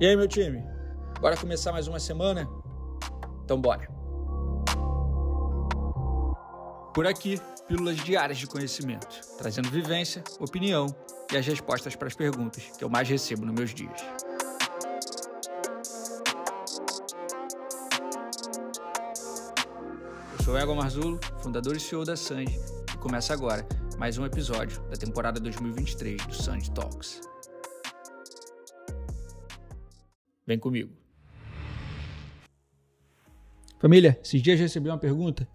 E aí, meu time? Bora começar mais uma semana? Então bora! Por aqui, pílulas diárias de conhecimento, trazendo vivência, opinião e as respostas para as perguntas que eu mais recebo nos meus dias. Eu sou Ego Marzulo, fundador e CEO da Sanji, e começa agora mais um episódio da temporada 2023 do Sanji Talks. Vem comigo. Família, esses dias recebi uma pergunta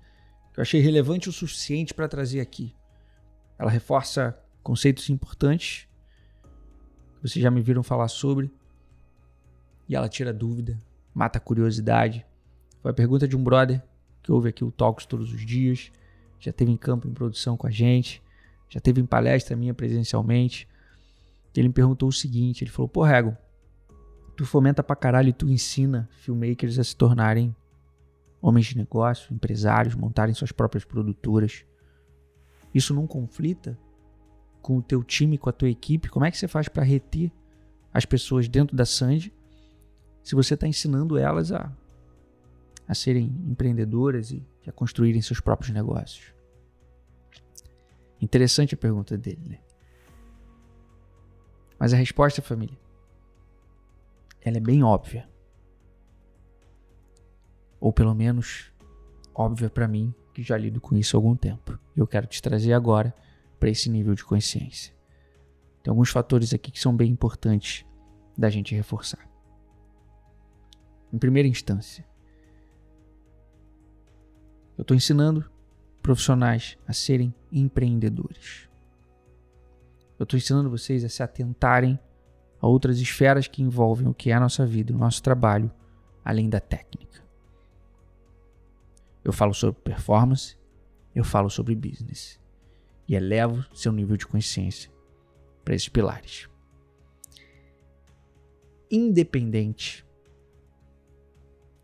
que eu achei relevante o suficiente para trazer aqui. Ela reforça conceitos importantes que vocês já me viram falar sobre e ela tira dúvida, mata a curiosidade. Foi a pergunta de um brother que ouve aqui o Talks todos os dias, já teve em campo em produção com a gente, já teve em palestra minha presencialmente. Ele me perguntou o seguinte: ele falou, pô, Rego, tu fomenta pra caralho e tu ensina filmmakers a se tornarem homens de negócio, empresários, montarem suas próprias produtoras. Isso não conflita com o teu time, com a tua equipe? Como é que você faz para reter as pessoas dentro da Sandy se você está ensinando elas a, a serem empreendedoras e a construírem seus próprios negócios? Interessante a pergunta dele, né? Mas a resposta, família, ela é bem óbvia. Ou pelo menos óbvia para mim, que já lido com isso há algum tempo. Eu quero te trazer agora para esse nível de consciência. Tem alguns fatores aqui que são bem importantes da gente reforçar. Em primeira instância, eu estou ensinando profissionais a serem empreendedores. Eu estou ensinando vocês a se atentarem a outras esferas que envolvem o que é a nossa vida, o nosso trabalho, além da técnica. Eu falo sobre performance, eu falo sobre business e elevo seu nível de consciência para esses pilares. Independente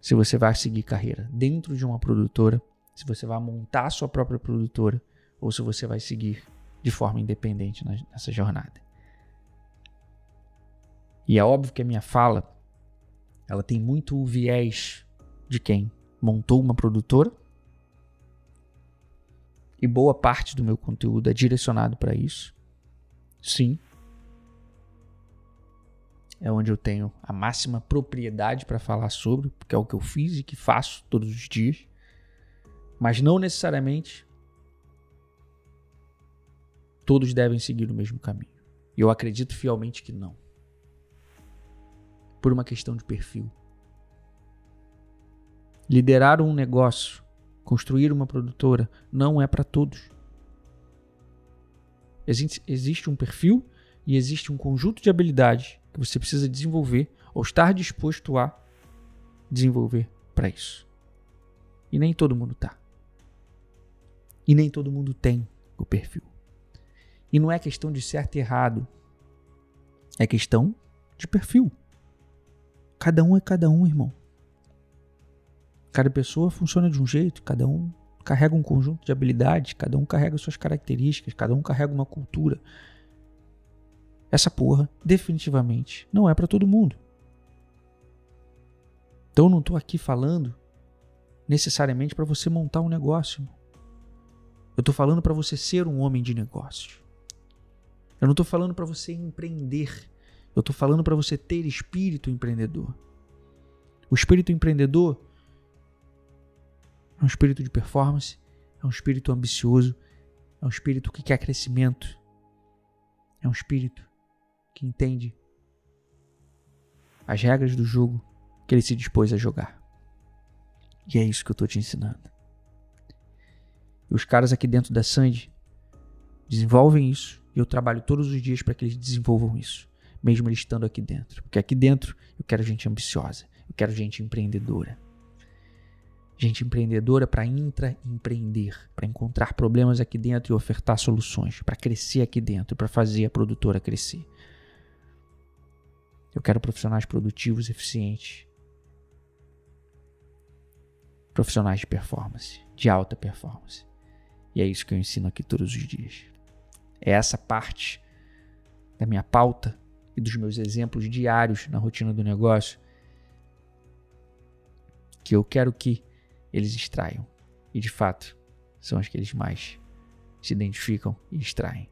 se você vai seguir carreira dentro de uma produtora, se você vai montar sua própria produtora ou se você vai seguir de forma independente nessa jornada. E é óbvio que a minha fala ela tem muito o viés de quem montou uma produtora. E boa parte do meu conteúdo é direcionado para isso. Sim. É onde eu tenho a máxima propriedade para falar sobre, porque é o que eu fiz e que faço todos os dias. Mas não necessariamente todos devem seguir o mesmo caminho. E eu acredito fielmente que não por uma questão de perfil. Liderar um negócio, construir uma produtora, não é para todos. Existe, um perfil e existe um conjunto de habilidades que você precisa desenvolver ou estar disposto a desenvolver para isso. E nem todo mundo tá. E nem todo mundo tem o perfil. E não é questão de certo e errado. É questão de perfil. Cada um é cada um, irmão. Cada pessoa funciona de um jeito, cada um carrega um conjunto de habilidades, cada um carrega suas características, cada um carrega uma cultura. Essa porra, definitivamente, não é para todo mundo. Então eu não estou aqui falando necessariamente para você montar um negócio. Eu estou falando para você ser um homem de negócios. Eu não estou falando para você empreender. Eu estou falando para você ter espírito empreendedor. O espírito empreendedor é um espírito de performance, é um espírito ambicioso, é um espírito que quer crescimento, é um espírito que entende as regras do jogo que ele se dispôs a jogar. E é isso que eu estou te ensinando. E os caras aqui dentro da Sandy desenvolvem isso e eu trabalho todos os dias para que eles desenvolvam isso mesmo ele estando aqui dentro. Porque aqui dentro eu quero gente ambiciosa, eu quero gente empreendedora. Gente empreendedora para intraempreender, para encontrar problemas aqui dentro e ofertar soluções, para crescer aqui dentro, para fazer a produtora crescer. Eu quero profissionais produtivos, eficientes. Profissionais de performance, de alta performance. E é isso que eu ensino aqui todos os dias. É essa parte da minha pauta e dos meus exemplos diários na rotina do negócio que eu quero que eles extraiam. E de fato, são as que eles mais se identificam e extraem,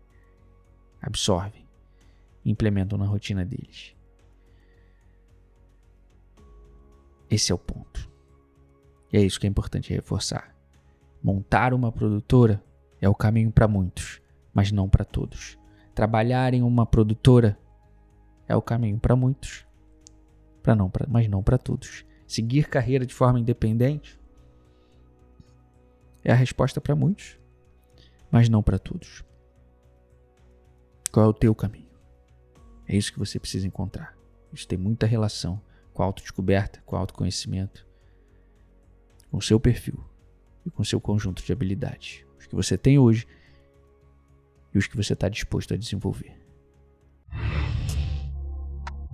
absorvem, implementam na rotina deles. Esse é o ponto. E é isso que é importante reforçar. Montar uma produtora é o caminho para muitos, mas não para todos. Trabalhar em uma produtora é o caminho para muitos, para não, pra, mas não para todos. Seguir carreira de forma independente é a resposta para muitos, mas não para todos. Qual é o teu caminho? É isso que você precisa encontrar. Isso tem muita relação com a autodescoberta, com o autoconhecimento, com o seu perfil e com o seu conjunto de habilidades. Os que você tem hoje e os que você está disposto a desenvolver.